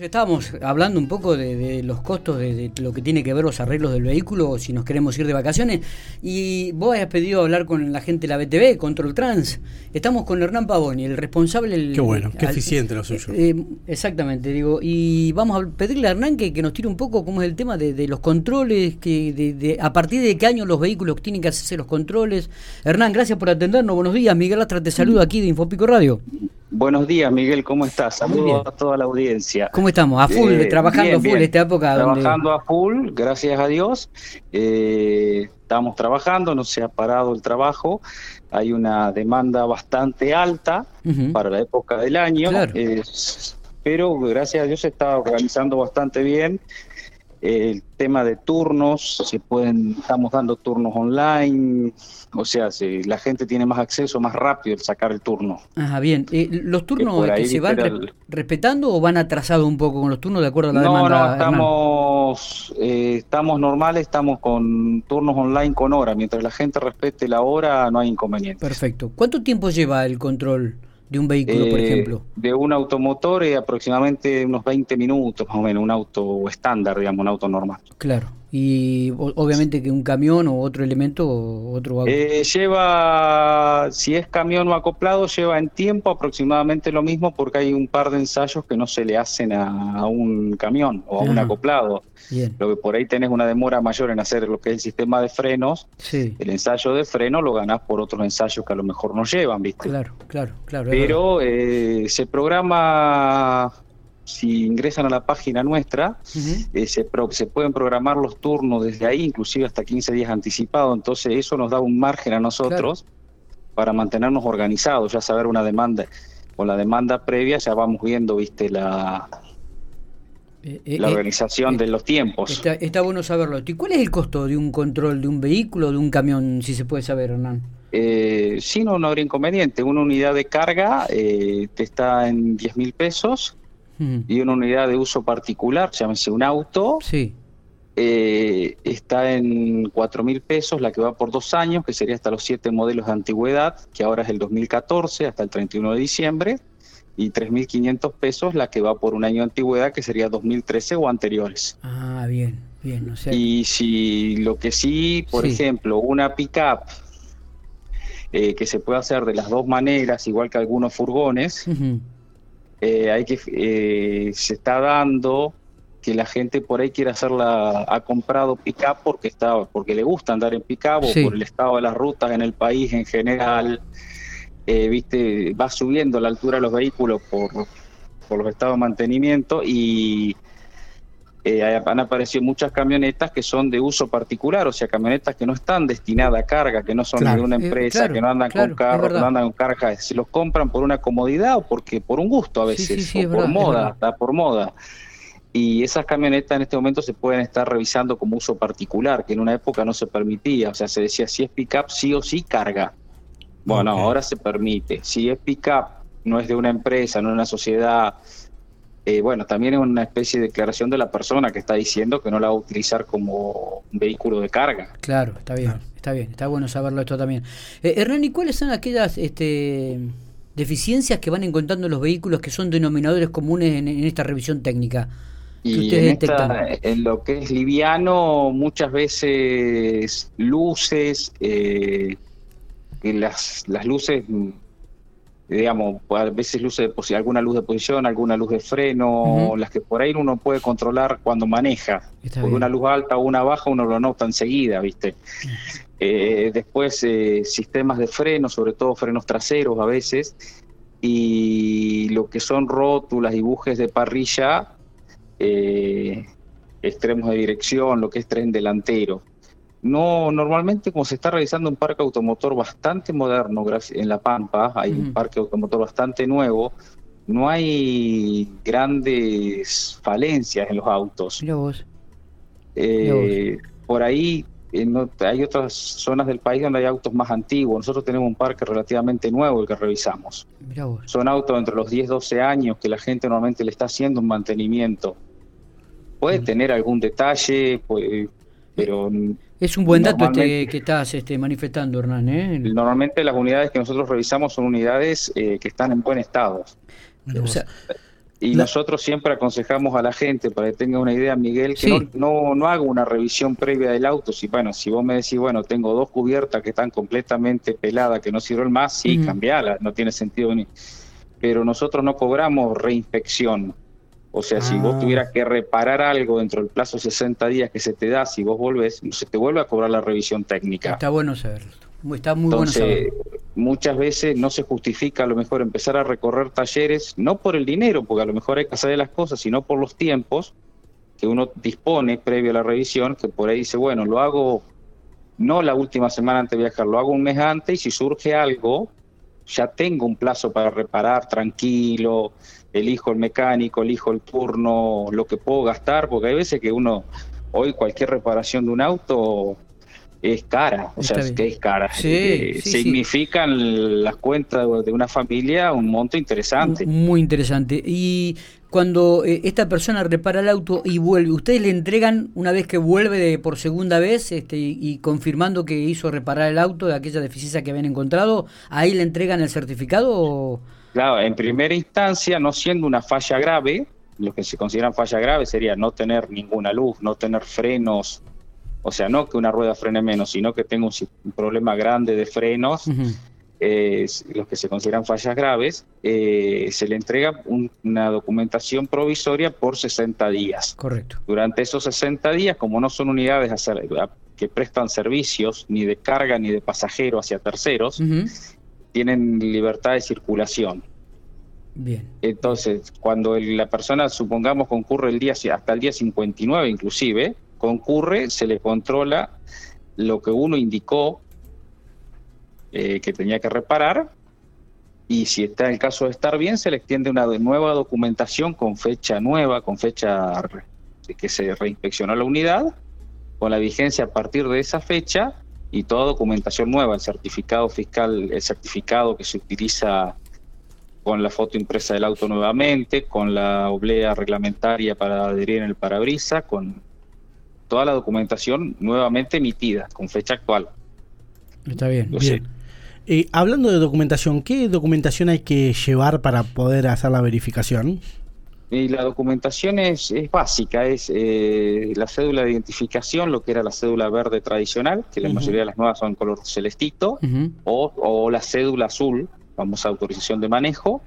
Estábamos hablando un poco de, los costos de, lo que tiene que ver los arreglos del vehículo si nos queremos ir de vacaciones y vos has pedido hablar con la gente de la BTV, Control Trans. Estamos con Hernán Pavoni, el responsable. El, qué bueno, qué eficiente lo suyo. Eh, exactamente, digo. Y vamos a pedirle a Hernán que, nos tire un poco cómo es el tema de, los controles, que de, a partir de qué año los vehículos tienen que hacerse los controles. Hernán, gracias por atendernos. Buenos días. Miguel Astra te saludo aquí de Infopico Radio. Buenos días, Miguel, ¿cómo estás? Saludos a toda la audiencia. ¿Cómo estamos? ¿A full? Eh, ¿Trabajando a full esta época? Trabajando a full, gracias a Dios. Eh, estamos trabajando, no se ha parado el trabajo. Hay una demanda bastante alta para la época del año. pero gracias a Dios se está organizando bastante bien el tema de turnos, se pueden, estamos dando turnos online, o sea, si la gente tiene más acceso, más rápido el sacar el turno. Ajá, bien. Eh, ¿Los turnos que se van respetando o van atrasados un poco con los turnos de acuerdo a la demanda? No, estamos, eh, estamos normales, estamos con turnos online con hora. Mientras la gente respete la hora, no hay inconveniente. Perfecto. ¿Cuánto tiempo lleva el control? De un vehículo, por eh, ejemplo? De un automotor eh, aproximadamente unos 20 minutos más o menos, un auto estándar, digamos, un auto normal. Claro y obviamente que un camión o otro elemento o otro. Eh, lleva, si es camión o acoplado, lleva en tiempo aproximadamente lo mismo porque hay un par de ensayos que no se le hacen a, un camión o a un acoplado. Lo que por ahí tenés una demora mayor en hacer lo que es el sistema de frenos, el ensayo de freno lo ganás por otros ensayos que a lo mejor no llevan, ¿viste? Claro, claro, claro. Pero eh, se programa si ingresan a la página nuestra, eh, se, se, pueden programar los turnos desde ahí, inclusive hasta 15 días anticipado, entonces eso nos da un margen a nosotros para mantenernos organizados, ya saber una demanda, con la demanda previa ya vamos viendo, viste, la, eh, eh, la organización de los tiempos. Está, está, bueno saberlo. ¿Y cuál es el costo de un control de un vehículo o de un camión, si se puede saber, Hernán? Eh, sí, no, no habría inconveniente. Una unidad de carga te está en 10 mil pesos y una unidad de uso particular, llámese un auto, sí. Eh, está en cuatro mil pesos, la que va por dos años, que sería hasta los siete modelos de antigüedad, que ahora es el 2014 hasta el 31 de diciembre, y 3.500 pesos la que va por un año de antigüedad, que sería 2013 o anteriores. Ah, bien, bien. O Y si lo que sí, por ejemplo, una pickup eh, que se puede hacer de las dos maneras, igual que algunos furgones, eh, hay que eh, se está dando que la gente por ahí quiere hacerla, ha comprado pick-up porque, está, porque le gusta andar en pick-up o por el estado de las rutas en el país en general. Eh, viste, va subiendo la altura de los vehículos por, por los estados de mantenimiento y eh, han aparecido muchas camionetas que son de uso particular, o sea, camionetas que no están destinadas a carga, que no son de una eh, empresa, que no andan con carros, no andan con carga, se los compran por una comodidad o porque por un gusto a veces, o por moda, está por moda. Y esas camionetas en este momento se pueden estar revisando como uso particular, que en una época no se permitía, o sea, se decía si es pickup sí o sí carga. Bueno, ahora se permite. Si es pickup, no es de una empresa, no es una sociedad, eh, bueno, también es una especie de declaración de la persona que está diciendo que no la va a utilizar como un vehículo de carga. Claro, está bien, está bien, está bueno saberlo esto también. Eh, Hernán, ¿y cuáles son aquellas este, deficiencias que van encontrando los vehículos que son denominadores comunes en, esta revisión técnica? y en, en, lo que es liviano, muchas veces luces, eh, las, las luces digamos, a veces luces de alguna luz de posición, alguna luz de freno, las que por ahí uno puede controlar cuando maneja. Porque una luz alta o una baja uno lo nota enseguida, ¿viste? Eh, después eh, sistemas de freno, sobre todo frenos traseros a veces, y lo que son rótulas y bujes de parrilla, eh, extremos de dirección, lo que es tren delantero. No, normalmente como se está realizando un parque automotor bastante moderno en La Pampa, hay un parque automotor bastante nuevo, no hay grandes falencias en los autos. Eh, por ahí hay otras zonas del país donde hay autos más antiguos. Nosotros tenemos un parque relativamente nuevo el que revisamos. Son autos entre los 10, 12 años que la gente normalmente le está haciendo un mantenimiento. Puede tener algún detalle, pero es un buen dato este que estás este, manifestando, Hernán. ¿eh? Normalmente las unidades que nosotros revisamos son unidades eh, que están en buen estado. Y nosotros siempre aconsejamos a la gente, para que tenga una idea, Miguel, que no, no, haga una revisión previa del auto. Si, bueno, si vos me decís, bueno, tengo dos cubiertas que están completamente peladas, que no sirven más, sí, cambialas, no tiene sentido ni. Pero nosotros no cobramos reinspección. O sea, si vos ah. tuvieras que reparar algo dentro del plazo de 60 días que se te da, si vos volvés, se te vuelve a cobrar la revisión técnica. Está bueno saberlo. Está muy Entonces, bueno saberlo. muchas veces no se justifica a lo mejor empezar a recorrer talleres, no por el dinero, porque a lo mejor hay que hacer las cosas, sino por los tiempos que uno dispone previo a la revisión, que por ahí dice, bueno, lo hago no la última semana antes de viajar, lo hago un mes antes y si surge algo, ya tengo un plazo para reparar tranquilo, elijo el mecánico, elijo el turno, lo que puedo gastar, porque hay veces que uno, hoy cualquier reparación de un auto es cara, o sea, que es cara. Eh, significan las cuentas de una familia un monto interesante. Muy interesante. Y cuando eh, esta persona repara el auto y vuelve, ¿ustedes le entregan una vez que vuelve de, por segunda vez este, y, confirmando que hizo reparar el auto de aquella deficiencia que habían encontrado, ahí le entregan el certificado? O... Claro, en primera instancia, no siendo una falla grave, lo que se consideran falla grave sería no tener ninguna luz, no tener frenos, o sea, no que una rueda frene menos, sino que tenga un, problema grande de frenos, los que se consideran fallas graves, eh, se le entrega una documentación provisoria por 60 días. Correcto. Durante esos 60 días, como no son unidades que prestan servicios ni de carga ni de pasajero hacia terceros, tienen libertad de circulación. Bien. Entonces, cuando la persona, supongamos, concurre el día hasta el día 59 inclusive, concurre, se le controla lo que uno indicó eh, que tenía que reparar y si está en el caso de estar bien, se le extiende una nueva documentación con fecha nueva, con fecha que se reinspeccionó la unidad, con la vigencia a partir de esa fecha y toda documentación nueva, el certificado fiscal, el certificado que se utiliza con la foto impresa del auto nuevamente, con la oblea reglamentaria para adherir en el parabrisa, con toda la documentación nuevamente emitida, con fecha actual. Está bien, bien. Eh, hablando de documentación, ¿qué documentación hay que llevar para poder hacer la verificación? Y la documentación es, básica, es eh, la cédula de identificación, lo que era la cédula verde tradicional, que la mayoría de las nuevas son color celestito, o, la cédula azul, vamos a autorización de manejo.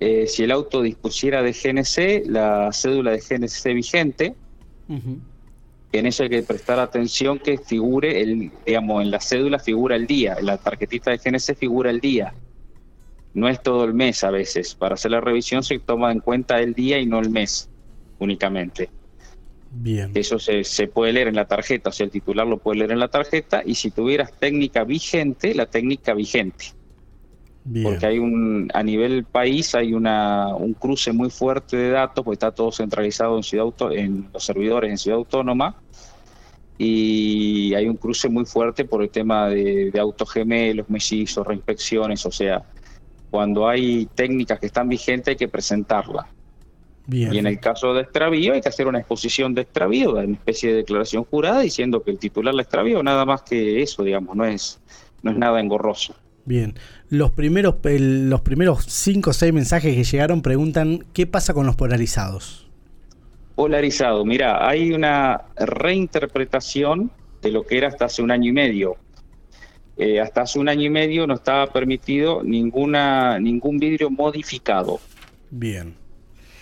Eh, si el auto dispusiera de GNC, la cédula de GNC vigente. En eso hay que prestar atención que figure, el, digamos, en la cédula figura el día, en la tarjetita de GNC figura el día no es todo el mes a veces. Para hacer la revisión se toma en cuenta el día y no el mes únicamente. Bien. Eso se, se, puede leer en la tarjeta, o sea, el titular lo puede leer en la tarjeta y si tuvieras técnica vigente, la técnica vigente. Bien. Porque hay un, a nivel país hay una, un cruce muy fuerte de datos, porque está todo centralizado en Ciudad Auto, en los servidores en Ciudad Autónoma y hay un cruce muy fuerte por el tema de, de autogemelos, mellizos, reinspecciones, o sea, cuando hay técnicas que están vigentes hay que presentarlas. Bien. Y en el caso de extravío hay que hacer una exposición de extravío, una especie de declaración jurada diciendo que el titular la extravío nada más que eso, digamos, no es, no es nada engorroso. Bien, los primeros, los primeros cinco o seis mensajes que llegaron preguntan qué pasa con los polarizados. Polarizado, mira, hay una reinterpretación de lo que era hasta hace un año y medio. Eh, hasta hace un año y medio no estaba permitido ninguna ningún vidrio modificado. Bien.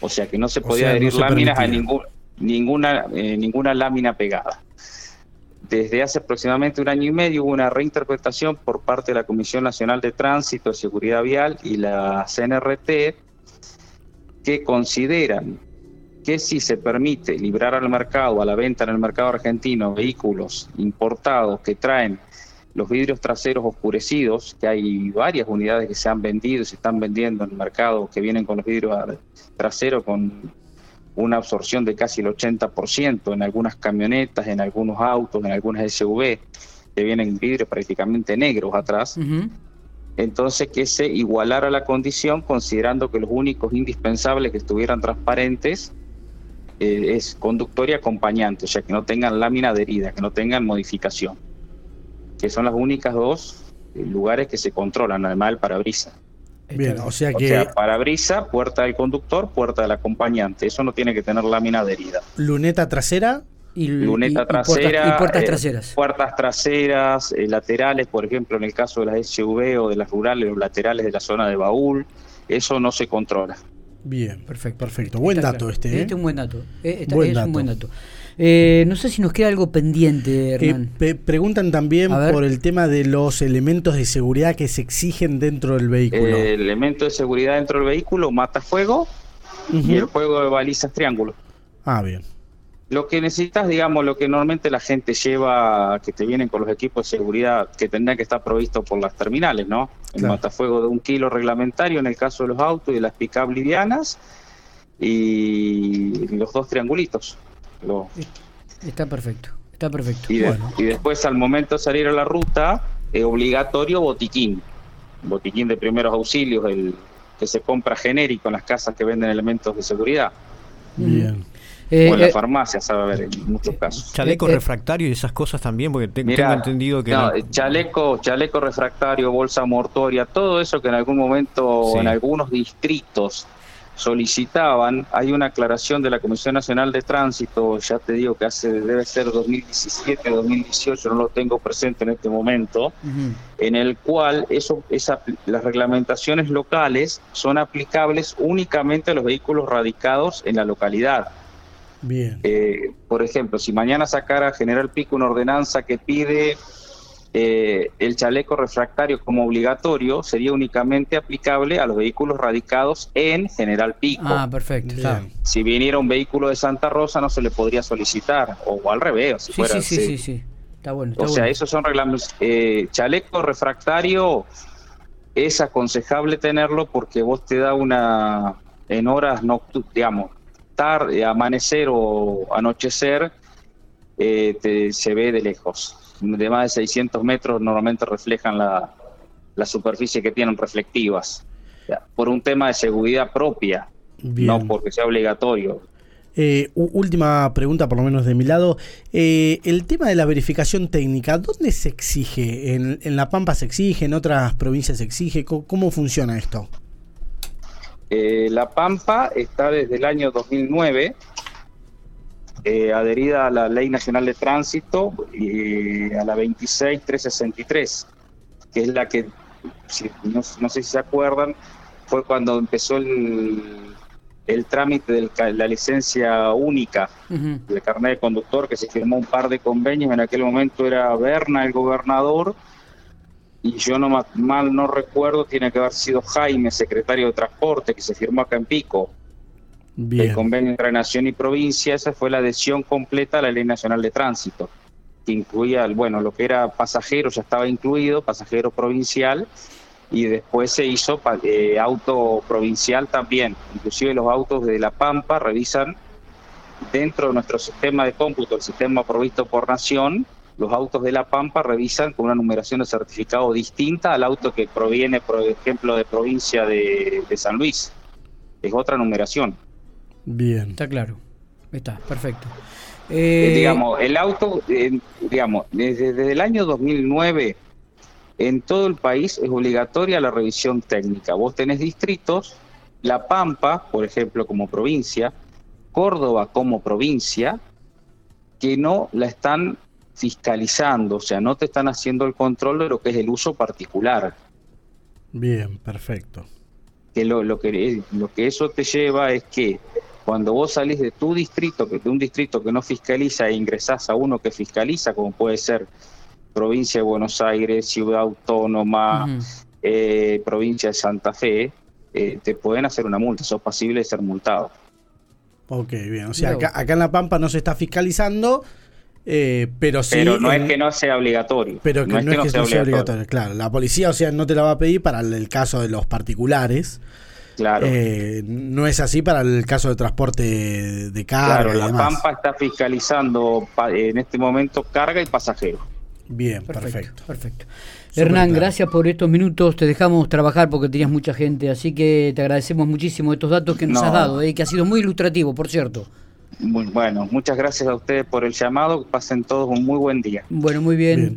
O sea que no se podía adherir láminas a ningún, ninguna, eh, ninguna lámina pegada. Desde hace aproximadamente un año y medio hubo una reinterpretación por parte de la Comisión Nacional de Tránsito, Seguridad Vial y la CNRT que consideran que si se permite librar al mercado, a la venta en el mercado argentino, vehículos importados que traen los vidrios traseros oscurecidos, que hay varias unidades que se han vendido y se están vendiendo en el mercado que vienen con los vidrios traseros con una absorción de casi el 80% en algunas camionetas, en algunos autos, en algunas SUV, que vienen vidrios prácticamente negros atrás. Entonces que se igualara la condición considerando que los únicos indispensables que estuvieran transparentes eh, es conductor y acompañante, o sea que no tengan lámina adherida, que no tengan modificación que son las únicas dos eh, lugares que se controlan, además del parabrisas. Bien, o sea que... O sea, parabrisa, puerta del conductor, puerta del acompañante. Eso no tiene que tener lámina adherida. ¿Luneta trasera? Y, luneta trasera, y puertas, eh, traseras. puertas traseras, eh, laterales, por ejemplo, en el caso de las SUV o de las rurales, los laterales de la zona de baúl, eso no se controla. Bien, perfecto, perfecto. Buen dato este. Este es un buen dato. es un buen dato. Eh, no sé si nos queda algo pendiente, Hernán. preguntan también por el tema de los elementos de seguridad que se exigen dentro del vehículo. el elemento de seguridad dentro del vehículo, mata fuego y el juego de balizas triángulo. Ah, bien. Lo que necesitas, digamos, lo que normalmente la gente lleva, que te vienen con los equipos de seguridad que tendrían que estar provistos por las terminales, ¿no? El matafuego de un kilo reglamentario en el caso de los autos y de las pick livianas y los dos triangulitos. Está perfecto, está perfecto. Y, después al momento de salir a la ruta, es obligatorio botiquín. Botiquín de primeros auxilios, el que se compra genérico en las casas que venden elementos de seguridad. Bien. Eh, o en la eh, farmacia, sabe ver, en muchos casos. Chaleco eh, refractario y esas cosas también, porque tengo entendido que. No, chaleco, chaleco refractario, bolsa mortoria, todo eso que en algún momento, en algunos distritos, solicitaban, hay una aclaración de la Comisión Nacional de Tránsito, ya te digo que hace debe ser 2017, 2018, no lo tengo presente en este momento, en el cual eso, esa, las reglamentaciones locales son aplicables únicamente a los vehículos radicados en la localidad. Bien. Eh, por ejemplo, si mañana sacara General Pico una ordenanza que pide eh, el chaleco refractario como obligatorio sería únicamente aplicable a los vehículos radicados en General Pico. Ah, perfecto. Si viniera un vehículo de Santa Rosa no se le podría solicitar, o al revés. Si sí, sí, sí, sí, sí, Está bueno. o sea, esos son reglamentos. Eh, chaleco refractario es aconsejable tenerlo porque vos te da una, en horas nocturnas, digamos, tarde, amanecer o anochecer, eh, se ve de lejos de más de 600 metros normalmente reflejan la, superficie que tienen reflectivas, por un tema de seguridad propia, no porque sea obligatorio. Eh, última pregunta, por lo menos de mi lado. Eh, el tema de la verificación técnica, ¿dónde se exige? ¿En, La Pampa se exige? ¿En otras provincias se exige? ¿Cómo, funciona esto? Eh, la Pampa está desde el año 2009 eh, adherida a la Ley Nacional de Tránsito y a la 26363, que es la que, no, sé si se acuerdan, fue cuando empezó el, el trámite de la licencia única del carnet de conductor, que se firmó un par de convenios, en aquel momento era Berna el gobernador, y yo no mal no recuerdo, tiene que haber sido Jaime, secretario de Transporte, que se firmó acá en Pico. El convenio entre nación y provincia, esa fue la adhesión completa a la Ley Nacional de Tránsito, que incluía, bueno, lo que era pasajero ya estaba incluido, pasajero provincial, y después se hizo eh, auto provincial también. Inclusive los autos de La Pampa revisan dentro de nuestro sistema de cómputo, el sistema provisto por nación, los autos de La Pampa revisan con una numeración de certificado distinta al auto que proviene, por ejemplo, de provincia de San Luis. Es otra numeración. Bien. Está claro. Está, perfecto. Eh, digamos, el auto, eh, digamos, desde, el año 2009 en todo el país es obligatoria la revisión técnica. Vos tenés distritos, La Pampa, por ejemplo, como provincia, Córdoba como provincia, que no la están fiscalizando, o sea, no te están haciendo el control de lo que es el uso particular. Bien, perfecto. Que lo, lo que lo que eso te lleva es que cuando vos salís de tu distrito, de un distrito que no fiscaliza e ingresás a uno que fiscaliza, como puede ser provincia de Buenos Aires, ciudad autónoma, eh, provincia de Santa Fe, eh, te pueden hacer una multa, sos pasible de ser multado. Ok, bien. O sea, acá, en La Pampa no se está fiscalizando, eh, pero sí. Pero no es que no sea obligatorio. Pero no, es que, no, sea, obligatorio. Claro, la policía, o sea, no te la va a pedir para el caso de los particulares. Claro. Eh, no es así para el caso de transporte de carga. Claro, la Pampa está fiscalizando en este momento carga y pasajero. Bien, perfecto. Perfecto. Hernán, gracias por estos minutos. Te dejamos trabajar porque tenías mucha gente, así que te agradecemos muchísimo estos datos que nos has dado, eh, que ha sido muy ilustrativo, por cierto. Muy bueno, muchas gracias a ustedes por el llamado. pasen todos un muy buen día. Bueno, muy bien.